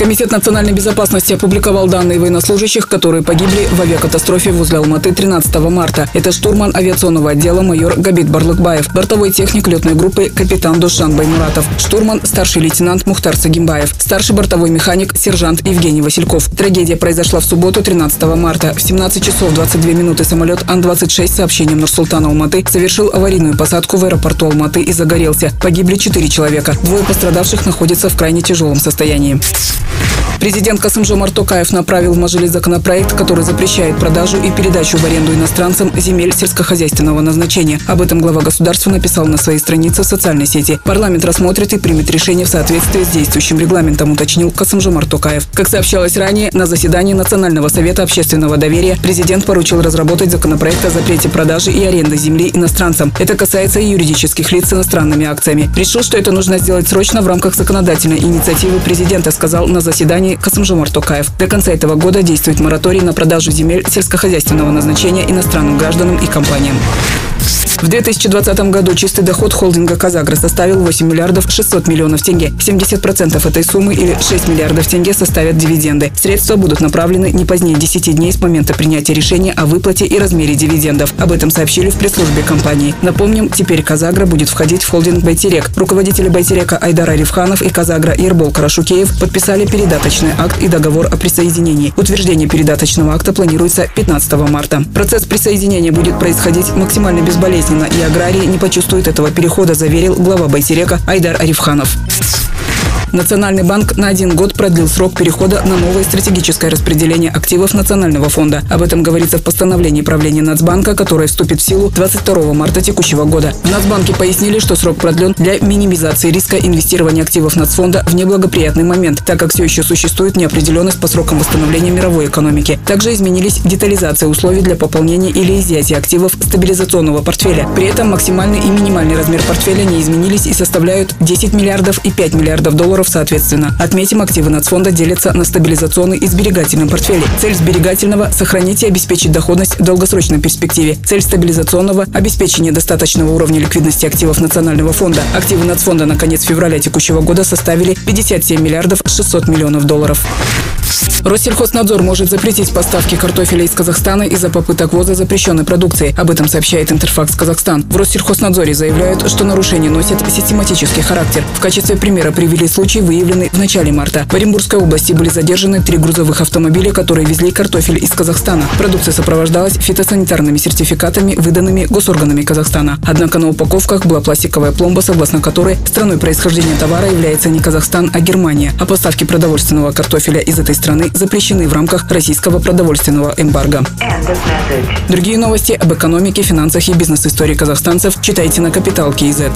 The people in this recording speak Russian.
Комитет национальной безопасности опубликовал данные военнослужащих, которые погибли в авиакатастрофе возле Алматы 13 марта. Это штурман авиационного отдела майор Габит Барлыкбаев, бортовой техник летной группы капитан Душан Баймуратов, штурман старший лейтенант Мухтар Сагимбаев, старший бортовой механик сержант Евгений Васильков. Трагедия произошла в субботу 13 марта. В 17 часов 22 минуты самолет Ан-26 с сообщением Нурсултана Алматы совершил аварийную посадку в аэропорту Алматы и загорелся. Погибли 4 человека. Двое пострадавших находятся в крайне тяжелом состоянии. Президент Касымжомар Токаев направил в Мажилис законопроект, который запрещает продажу и передачу в аренду иностранцам земель сельскохозяйственного назначения. Об этом глава государства написал на своей странице в социальной сети. Парламент рассмотрит и примет решение в соответствии с действующим регламентом, уточнил Касымжомар Токаев. Как сообщалось ранее, на заседании Национального совета общественного доверия президент поручил разработать законопроект о запрете продажи и аренды земли иностранцам. Это касается и юридических лиц с иностранными акциями. Решил, что это нужно сделать срочно в рамках законодательной инициативы президента, сказал на заседании компании Касымжомар Токаев. До конца этого года действует мораторий на продажу земель сельскохозяйственного назначения иностранным гражданам и компаниям. В 2020 году чистый доход холдинга «Казагра» составил 8 миллиардов 600 миллионов тенге. 70% этой суммы или 6 миллиардов тенге составят дивиденды. Средства будут направлены не позднее 10 дней с момента принятия решения о выплате и размере дивидендов. Об этом сообщили в пресс-службе компании. Напомним, теперь «Казагра» будет входить в холдинг «Байтерек». Руководители «Байтерека» Айдар Арифханов и «Казагра» Ербол Карашукеев подписали передаточный акт и договор о присоединении. Утверждение передаточного акта планируется 15 марта. Процесс присоединения будет происходить максимально безболезненно и аграрии не почувствуют этого перехода, заверил глава Байтерека Айдар Арифханов. Национальный банк на один год продлил срок перехода на новое стратегическое распределение активов Национального фонда. Об этом говорится в постановлении правления Нацбанка, которое вступит в силу 22 марта текущего года. В Нацбанке пояснили, что срок продлен для минимизации риска инвестирования активов Нацфонда в неблагоприятный момент, так как все еще существует неопределенность по срокам восстановления мировой экономики. Также изменились детализация условий для пополнения или изъятия активов стабилизационного портфеля. При этом максимальный и минимальный размер портфеля не изменились и составляют 10 миллиардов и 5 миллиардов долларов долларов соответственно. Отметим, активы нацфонда делятся на стабилизационный и сберегательный портфели. Цель сберегательного – сохранить и обеспечить доходность в долгосрочной перспективе. Цель стабилизационного – обеспечение достаточного уровня ликвидности активов Национального фонда. Активы нацфонда на конец февраля текущего года составили 57 миллиардов 600 миллионов долларов. Россельхознадзор может запретить поставки картофеля из Казахстана из-за попыток ввоза запрещенной продукции. Об этом сообщает Интерфакс Казахстан. В Россельхознадзоре заявляют, что нарушения носят систематический характер. В качестве примера привели случай, выявленный в начале марта. В Оренбургской области были задержаны три грузовых автомобиля, которые везли картофель из Казахстана. Продукция сопровождалась фитосанитарными сертификатами, выданными госорганами Казахстана. Однако на упаковках была пластиковая пломба, согласно которой страной происхождения товара является не Казахстан, а Германия. А поставки продовольственного картофеля из этой страны запрещены в рамках российского продовольственного эмбарго. Другие новости об экономике, финансах и бизнес-истории казахстанцев читайте на Капитал Киезет.